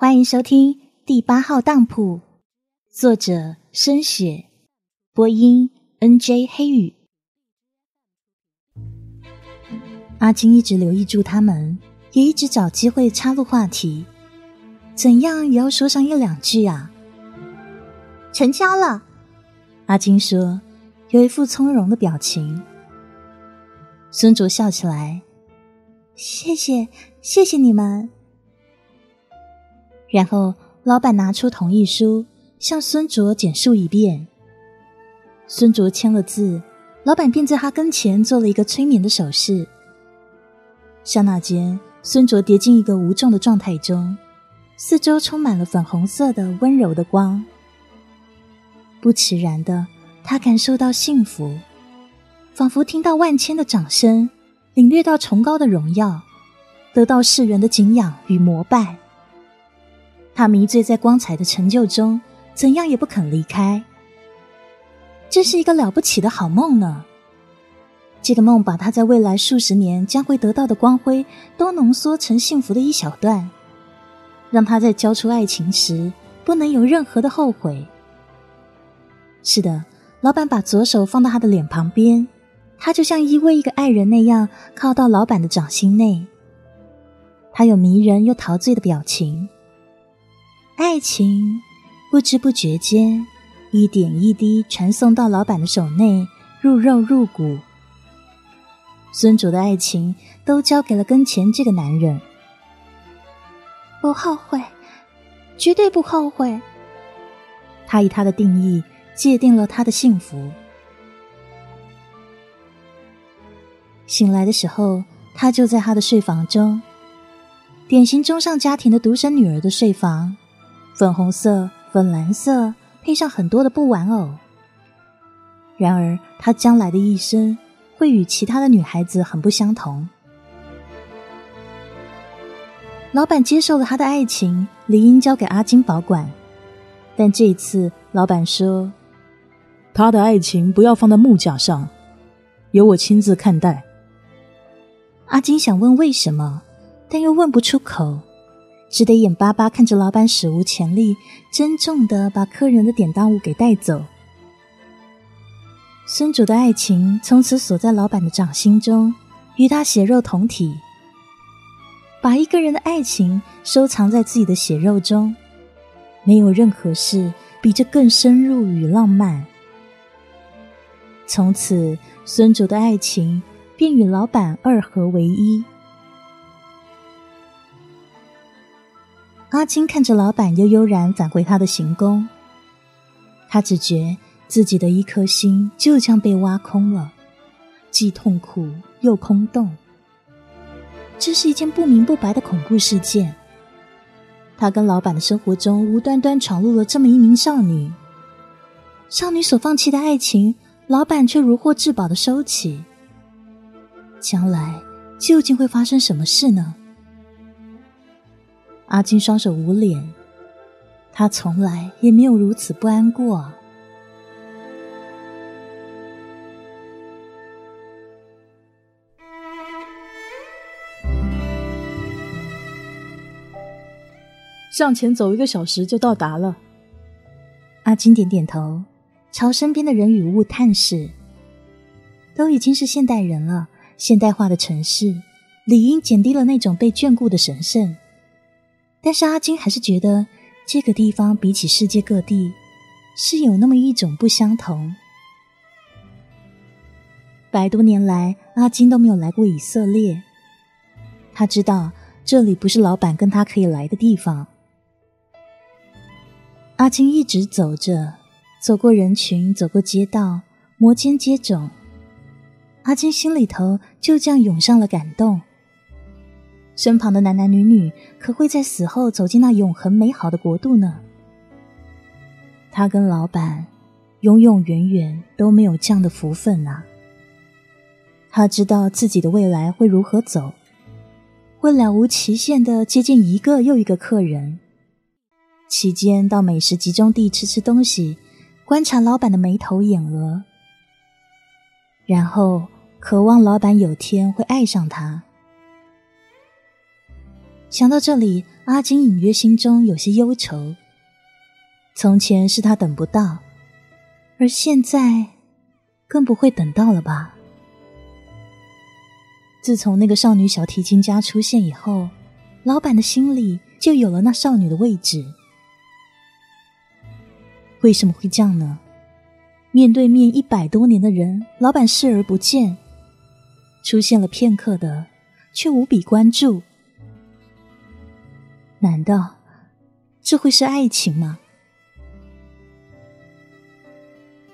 欢迎收听第八号当铺，作者深雪，播音 N.J. 黑羽。阿金一直留意住他们，也一直找机会插入话题，怎样也要说上一两句啊。成交了，阿金说，有一副从容的表情。孙卓笑起来，谢谢，谢谢你们。然后，老板拿出同意书，向孙卓简述一遍。孙卓签了字，老板便在他跟前做了一个催眠的手势。刹那间，孙卓跌进一个无重的状态中，四周充满了粉红色的温柔的光。不其然的，他感受到幸福，仿佛听到万千的掌声，领略到崇高的荣耀，得到世人的敬仰与膜拜。他迷醉在光彩的成就中，怎样也不肯离开。这是一个了不起的好梦呢。这个梦把他在未来数十年将会得到的光辉都浓缩成幸福的一小段，让他在交出爱情时不能有任何的后悔。是的，老板把左手放到他的脸旁边，他就像依偎一个爱人那样靠到老板的掌心内。他有迷人又陶醉的表情。爱情不知不觉间，一点一滴传送到老板的手内，入肉入骨。孙主的爱情都交给了跟前这个男人，不后悔，绝对不后悔。他以他的定义界定了他的幸福。醒来的时候，他就在他的睡房中，典型中上家庭的独生女儿的睡房。粉红色、粉蓝色，配上很多的布玩偶。然而，她将来的一生会与其他的女孩子很不相同。老板接受了他的爱情，理应交给阿金保管。但这一次，老板说：“他的爱情不要放在木架上，由我亲自看待。”阿金想问为什么，但又问不出口。只得眼巴巴看着老板史无前例、珍重的把客人的典当物给带走。孙主的爱情从此锁在老板的掌心中，与他血肉同体。把一个人的爱情收藏在自己的血肉中，没有任何事比这更深入与浪漫。从此，孙主的爱情便与老板二合为一。阿金看着老板悠悠然返回他的行宫，他只觉自己的一颗心就将被挖空了，既痛苦又空洞。这是一件不明不白的恐怖事件。他跟老板的生活中无端端闯入了这么一名少女，少女所放弃的爱情，老板却如获至宝的收起。将来究竟会发生什么事呢？阿金双手捂脸，他从来也没有如此不安过。向前走一个小时就到达了。阿金点点头，朝身边的人与物探视。都已经是现代人了，现代化的城市理应减低了那种被眷顾的神圣。但是阿金还是觉得这个地方比起世界各地是有那么一种不相同。百多年来，阿金都没有来过以色列。他知道这里不是老板跟他可以来的地方。阿金一直走着，走过人群，走过街道，摩肩接踵。阿金心里头就这样涌上了感动。身旁的男男女女可会在死后走进那永恒美好的国度呢？他跟老板永永远远都没有这样的福分啊！他知道自己的未来会如何走，会了无期限的接近一个又一个客人，期间到美食集中地吃吃东西，观察老板的眉头眼额，然后渴望老板有天会爱上他。想到这里，阿金隐约心中有些忧愁。从前是他等不到，而现在更不会等到了吧？自从那个少女小提琴家出现以后，老板的心里就有了那少女的位置。为什么会这样呢？面对面一百多年的人，老板视而不见，出现了片刻的，却无比关注。难道这会是爱情吗？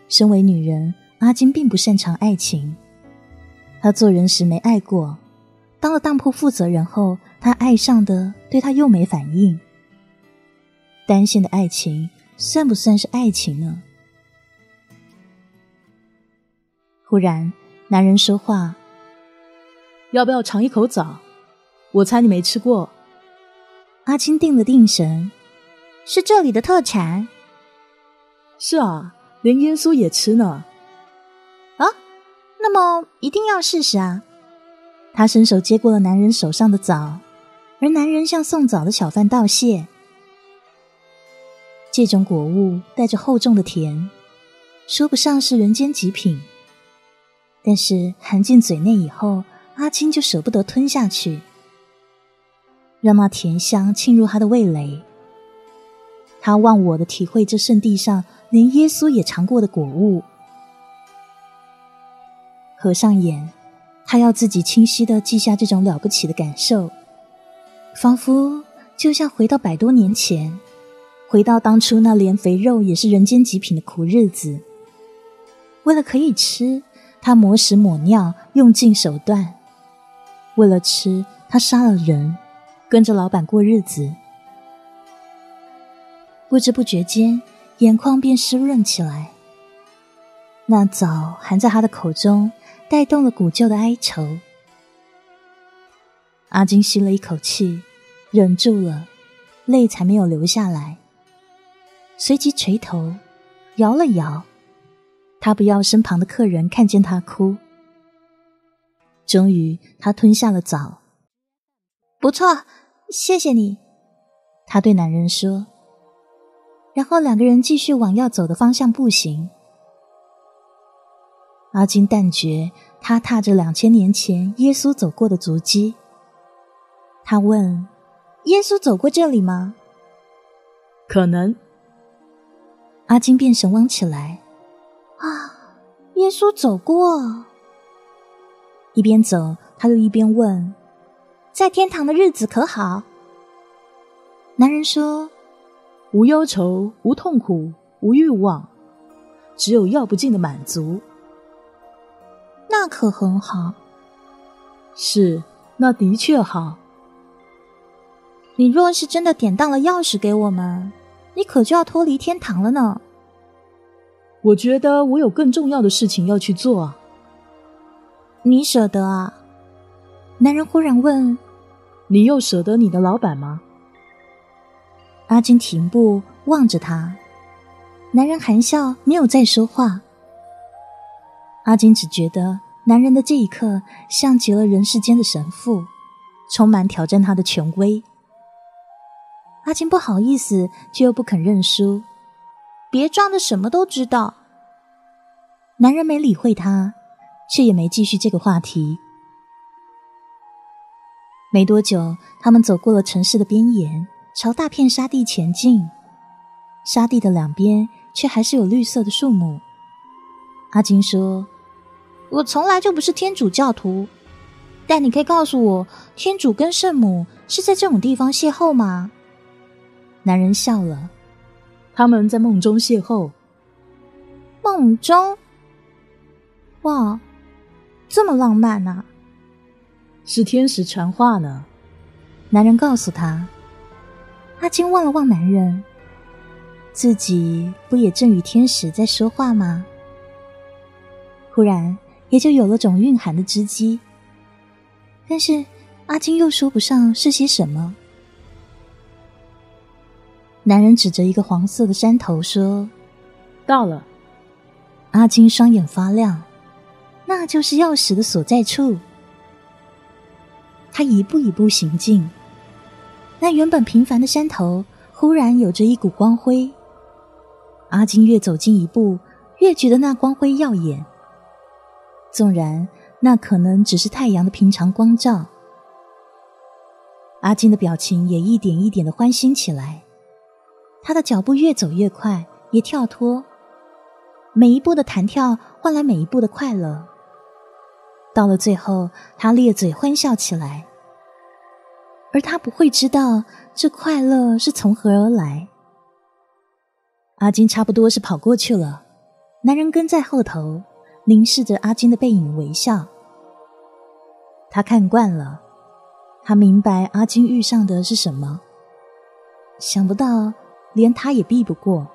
身为女人，阿金并不擅长爱情。她做人时没爱过，当了当铺负责人后，她爱上的对她又没反应。单线的爱情算不算是爱情呢？忽然，男人说话：“要不要尝一口枣？我猜你没吃过。”阿青定了定神，是这里的特产。是啊，连耶稣也吃呢。啊，那么一定要试试啊！他伸手接过了男人手上的枣，而男人向送枣的小贩道谢。这种果物带着厚重的甜，说不上是人间极品，但是含进嘴内以后，阿青就舍不得吞下去。让那甜香沁入他的味蕾，他忘我的体会这圣地上连耶稣也尝过的果物。合上眼，他要自己清晰的记下这种了不起的感受，仿佛就像回到百多年前，回到当初那连肥肉也是人间极品的苦日子。为了可以吃，他磨屎抹尿，用尽手段；为了吃，他杀了人。跟着老板过日子，不知不觉间，眼眶便湿润起来。那枣含在他的口中，带动了古旧的哀愁。阿金吸了一口气，忍住了，泪才没有流下来。随即垂头，摇了摇，他不要身旁的客人看见他哭。终于，他吞下了枣。不错，谢谢你。他对男人说，然后两个人继续往要走的方向步行。阿金但觉他踏着两千年前耶稣走过的足迹。他问：“耶稣走过这里吗？”可能。阿金便神往起来。啊，耶稣走过。一边走，他又一边问。在天堂的日子可好？男人说：“无忧愁，无痛苦，无欲望，只有要不尽的满足。”那可很好。是，那的确好。你若是真的典当了钥匙给我们，你可就要脱离天堂了呢。我觉得我有更重要的事情要去做啊。你舍得啊？男人忽然问。你又舍得你的老板吗？阿金停步望着他，男人含笑，没有再说话。阿金只觉得男人的这一刻像极了人世间的神父，充满挑战他的权威。阿金不好意思，却又不肯认输。别装的什么都知道。男人没理会他，却也没继续这个话题。没多久，他们走过了城市的边沿，朝大片沙地前进。沙地的两边却还是有绿色的树木。阿金说：“我从来就不是天主教徒，但你可以告诉我，天主跟圣母是在这种地方邂逅吗？”男人笑了：“他们在梦中邂逅。”梦中？哇，这么浪漫呐！是天使传话呢，男人告诉他。阿金望了望男人，自己不也正与天使在说话吗？忽然也就有了种蕴含的知机，但是阿金又说不上是些什么。男人指着一个黄色的山头说：“到了。”阿金双眼发亮，那就是钥匙的所在处。他一步一步行进，那原本平凡的山头忽然有着一股光辉。阿金越走近一步，越觉得那光辉耀眼。纵然那可能只是太阳的平常光照，阿金的表情也一点一点的欢欣起来。他的脚步越走越快，也跳脱，每一步的弹跳换来每一步的快乐。到了最后，他咧嘴欢笑起来，而他不会知道这快乐是从何而来。阿金差不多是跑过去了，男人跟在后头，凝视着阿金的背影微笑。他看惯了，他明白阿金遇上的是什么，想不到连他也避不过。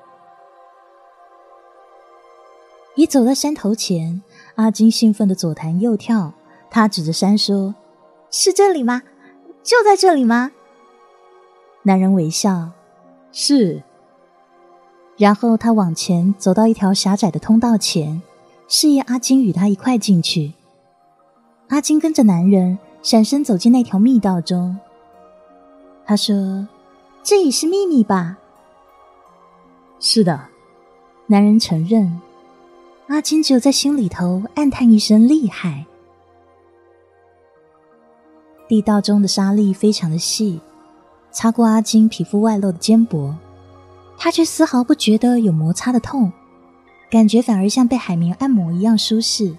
已走到山头前，阿金兴奋的左弹右跳，他指着山说：“是这里吗？就在这里吗？”男人微笑：“是。”然后他往前走到一条狭窄的通道前，示意阿金与他一块进去。阿金跟着男人闪身走进那条密道中。他说：“这也是秘密吧？”“是的。”男人承认。阿金只有在心里头暗叹一声厉害。地道中的沙粒非常的细，擦过阿金皮肤外露的肩膊。他却丝毫不觉得有摩擦的痛，感觉反而像被海绵按摩一样舒适。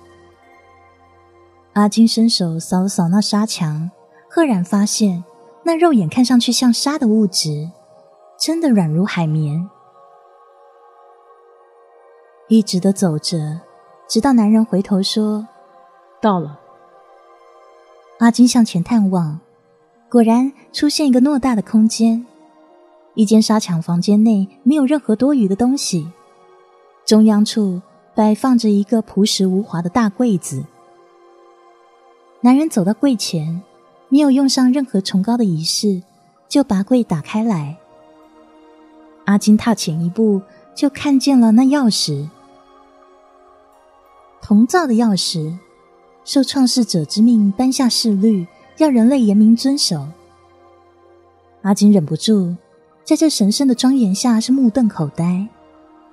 阿金伸手扫了扫那沙墙，赫然发现那肉眼看上去像沙的物质，真的软如海绵。一直的走着，直到男人回头说：“到了。”阿金向前探望，果然出现一个偌大的空间。一间沙墙房间内没有任何多余的东西，中央处摆放着一个朴实无华的大柜子。男人走到柜前，没有用上任何崇高的仪式，就把柜打开来。阿金踏前一步，就看见了那钥匙，铜造的钥匙，受创世者之命颁下誓律，要人类严明遵守。阿金忍不住。在这神圣的庄严下，是目瞪口呆，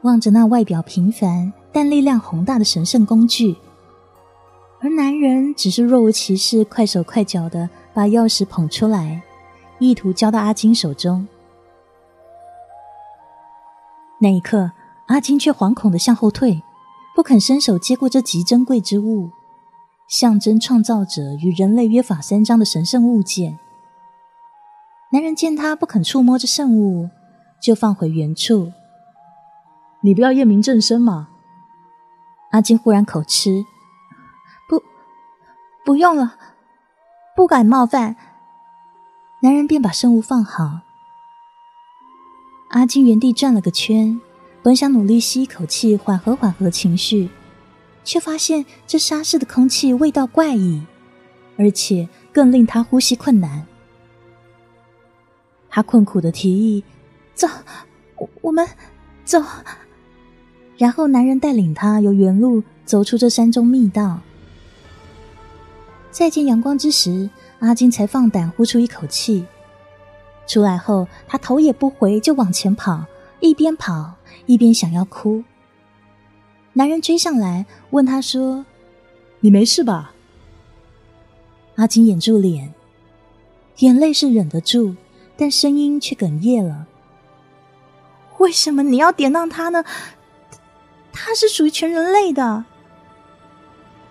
望着那外表平凡但力量宏大的神圣工具，而男人只是若无其事、快手快脚的把钥匙捧出来，意图交到阿金手中。那一刻，阿金却惶恐的向后退，不肯伸手接过这极珍贵之物，象征创造者与人类约法三章的神圣物件。男人见他不肯触摸这圣物，就放回原处。你不要验明正身吗？阿金忽然口吃，不，不用了，不敢冒犯。男人便把圣物放好。阿金原地转了个圈，本想努力吸一口气，缓和缓和情绪，却发现这沙室的空气味道怪异，而且更令他呼吸困难。他困苦的提议：“走，我们走。”然后男人带领他由原路走出这山中密道。再见阳光之时，阿金才放胆呼出一口气。出来后，他头也不回就往前跑，一边跑一边想要哭。男人追上来问他说：“你没事吧？”阿金掩住脸，眼泪是忍得住。但声音却哽咽了。为什么你要典当他呢？他是属于全人类的。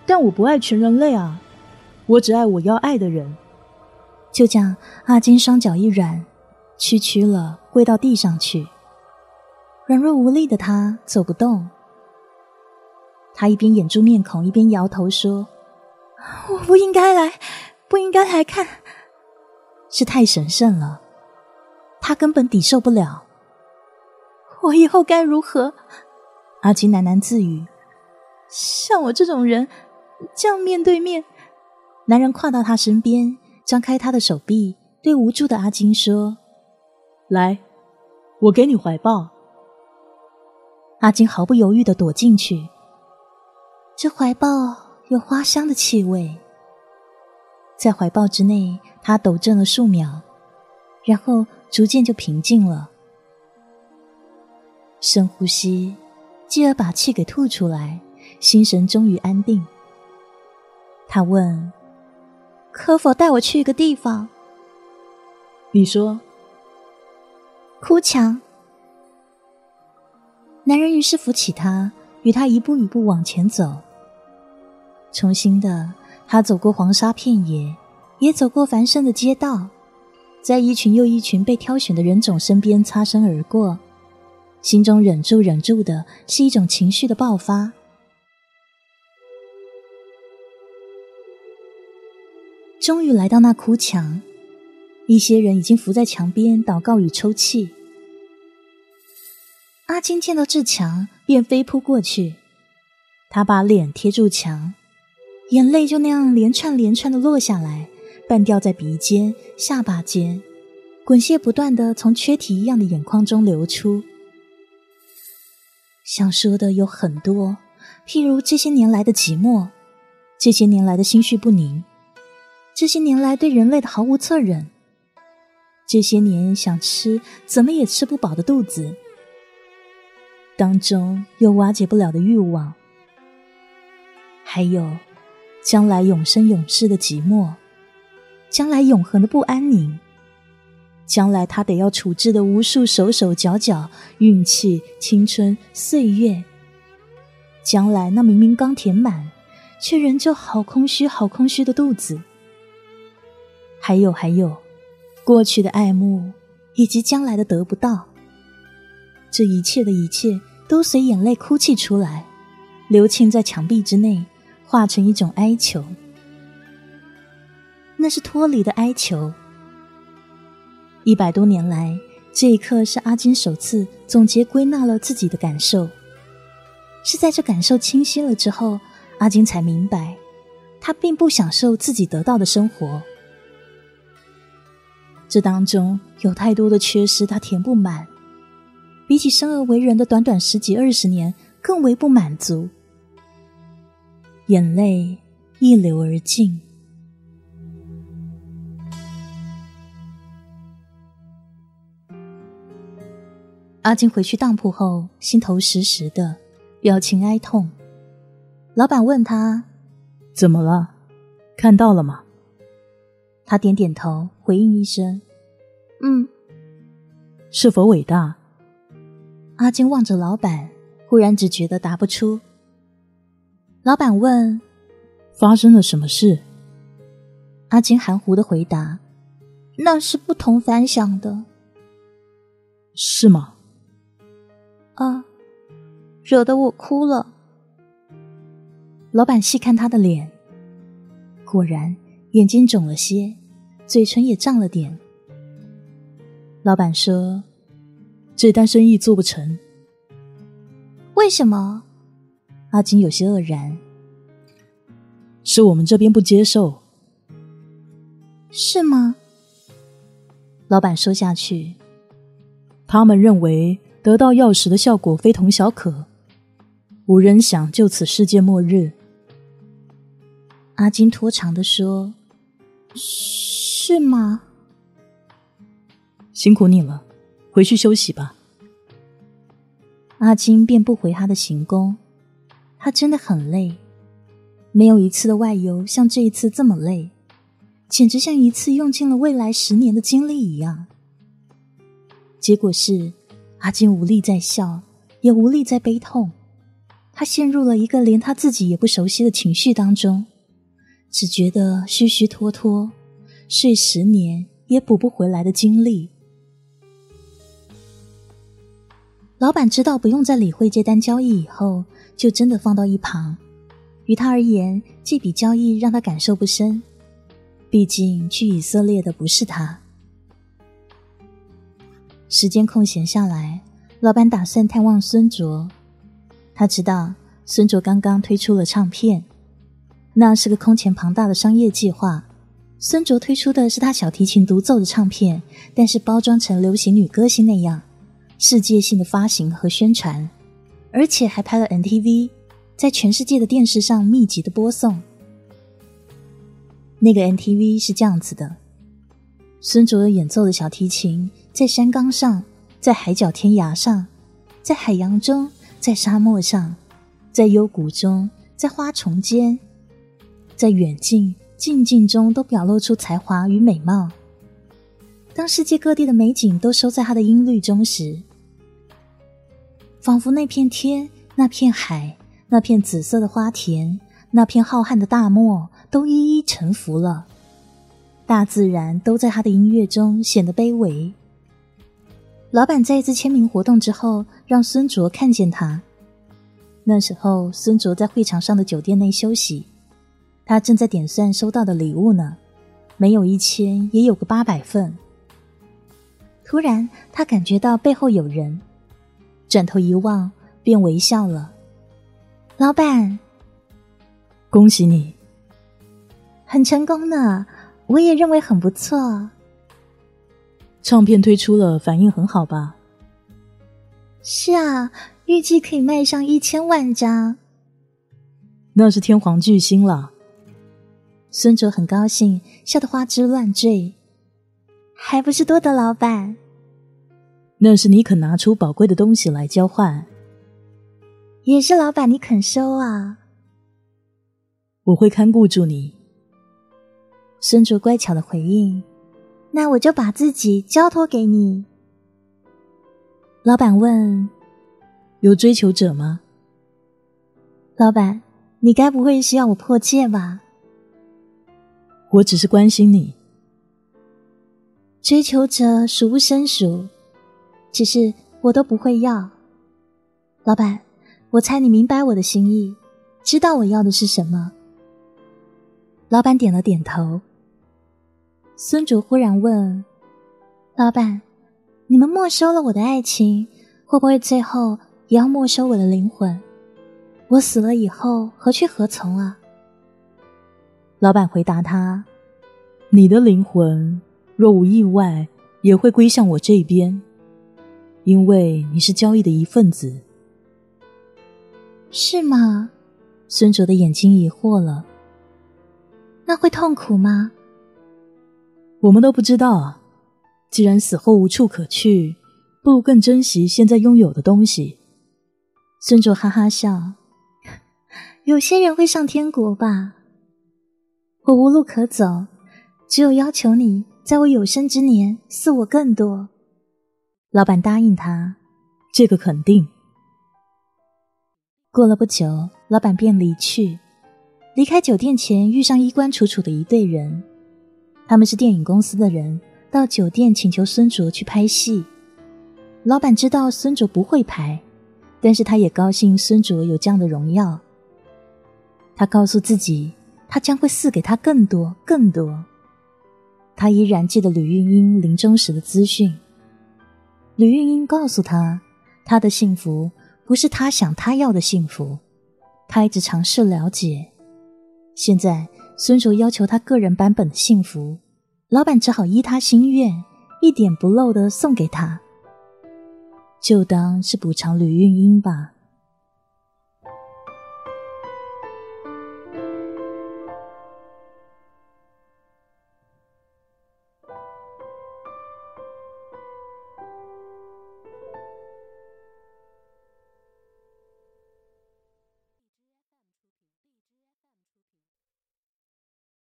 但我不爱全人类啊，我只爱我要爱的人。就这样，阿金双脚一软，屈屈了，跪到地上去。软弱无力的他走不动。他一边掩住面孔，一边摇头说：“我不应该来，不应该来看，是太神圣了。”他根本抵受不了。我以后该如何？阿金喃喃自语：“像我这种人，这样面对面。”男人跨到他身边，张开他的手臂，对无助的阿金说：“来，我给你怀抱。”阿金毫不犹豫的躲进去。这怀抱有花香的气味，在怀抱之内，他抖震了数秒。然后逐渐就平静了。深呼吸，继而把气给吐出来，心神终于安定。他问：“可否带我去一个地方？”你说：“哭墙。”男人于是扶起他，与他一步一步往前走。重新的，他走过黄沙片野，也走过繁盛的街道，在一群又一群被挑选的人种身边擦身而过，心中忍住忍住的是一种情绪的爆发。终于来到那哭墙，一些人已经伏在墙边祷告与抽泣。阿金见到这墙，便飞扑过去，他把脸贴住墙。眼泪就那样连串连串的落下来，半掉在鼻尖、下巴间，滚泻不断的从缺体一样的眼眶中流出。想说的有很多，譬如这些年来的寂寞，这些年来的心绪不宁，这些年来对人类的毫无恻忍，这些年想吃怎么也吃不饱的肚子，当中有瓦解不了的欲望，还有。将来永生永世的寂寞，将来永恒的不安宁，将来他得要处置的无数手手脚脚、运气、青春、岁月，将来那明明刚填满，却仍旧好空虚、好空虚的肚子，还有还有，过去的爱慕以及将来的得不到，这一切的一切都随眼泪哭泣出来，流沁在墙壁之内。化成一种哀求，那是脱离的哀求。一百多年来，这一刻是阿金首次总结归纳了自己的感受。是在这感受清晰了之后，阿金才明白，他并不享受自己得到的生活。这当中有太多的缺失，他填不满。比起生而为人的短短十几二十年，更为不满足。眼泪一流而尽。阿金回去当铺后，心头实实的，表情哀痛。老板问他：“怎么了？看到了吗？”他点点头，回应一声：“嗯。”是否伟大？阿金望着老板，忽然只觉得答不出。老板问：“发生了什么事？”阿金含糊的回答：“那是不同凡响的。”“是吗？”“啊，惹得我哭了。”老板细看他的脸，果然眼睛肿了些，嘴唇也涨了点。老板说：“这单生意做不成。”“为什么？”阿金有些愕然，是我们这边不接受，是吗？老板说下去，他们认为得到钥匙的效果非同小可，无人想就此世界末日。阿金拖长的说：“是吗？辛苦你了，回去休息吧。”阿金便不回他的行宫。他真的很累，没有一次的外游像这一次这么累，简直像一次用尽了未来十年的精力一样。结果是，阿金无力在笑，也无力在悲痛，他陷入了一个连他自己也不熟悉的情绪当中，只觉得虚虚脱脱，睡十年也补不回来的精力。老板知道不用再理会这单交易以后。就真的放到一旁，于他而言，这笔交易让他感受不深。毕竟去以色列的不是他。时间空闲下来，老板打算探望孙卓。他知道孙卓刚刚推出了唱片，那是个空前庞大的商业计划。孙卓推出的是他小提琴独奏的唱片，但是包装成流行女歌星那样，世界性的发行和宣传。而且还拍了 NTV，在全世界的电视上密集的播送。那个 NTV 是这样子的：孙卓演奏的小提琴，在山岗上，在海角天涯上，在海洋中，在沙漠上，在幽谷中，在花丛间，在远近近近中，都表露出才华与美貌。当世界各地的美景都收在他的音律中时，仿佛那片天、那片海、那片紫色的花田、那片浩瀚的大漠，都一一臣服了。大自然都在他的音乐中显得卑微。老板在一次签名活动之后，让孙卓看见他。那时候，孙卓在会场上的酒店内休息，他正在点算收到的礼物呢，没有一千，也有个八百份。突然，他感觉到背后有人，转头一望，便微笑了。老板，恭喜你，很成功呢，我也认为很不错。唱片推出了，反应很好吧？是啊，预计可以卖上一千万张。那是天皇巨星了。孙卓很高兴，笑得花枝乱坠。还不是多得老板？那是你肯拿出宝贵的东西来交换，也是老板你肯收啊？我会看顾住你。孙卓乖巧的回应：“那我就把自己交托给你。”老板问：“有追求者吗？”老板，你该不会是要我破戒吧？我只是关心你。追求者数不胜数，只是我都不会要。老板，我猜你明白我的心意，知道我要的是什么。老板点了点头。孙卓忽然问：“老板，你们没收了我的爱情，会不会最后也要没收我的灵魂？我死了以后何去何从啊？”老板回答他：“你的灵魂。”若无意外，也会归向我这边，因为你是交易的一份子。是吗？孙卓的眼睛疑惑了。那会痛苦吗？我们都不知道啊。既然死后无处可去，不如更珍惜现在拥有的东西。孙卓哈哈笑。有些人会上天国吧？我无路可走，只有要求你。在我有生之年，赐我更多。老板答应他，这个肯定。过了不久，老板便离去。离开酒店前，遇上衣冠楚楚的一队人，他们是电影公司的人，到酒店请求孙卓去拍戏。老板知道孙卓不会拍，但是他也高兴孙卓有这样的荣耀。他告诉自己，他将会赐给他更多，更多。他依然记得吕玉英临终时的资讯。吕玉英告诉他，他的幸福不是他想他要的幸福。他一直尝试了解。现在孙卓要求他个人版本的幸福，老板只好依他心愿，一点不漏的送给他，就当是补偿吕玉英吧。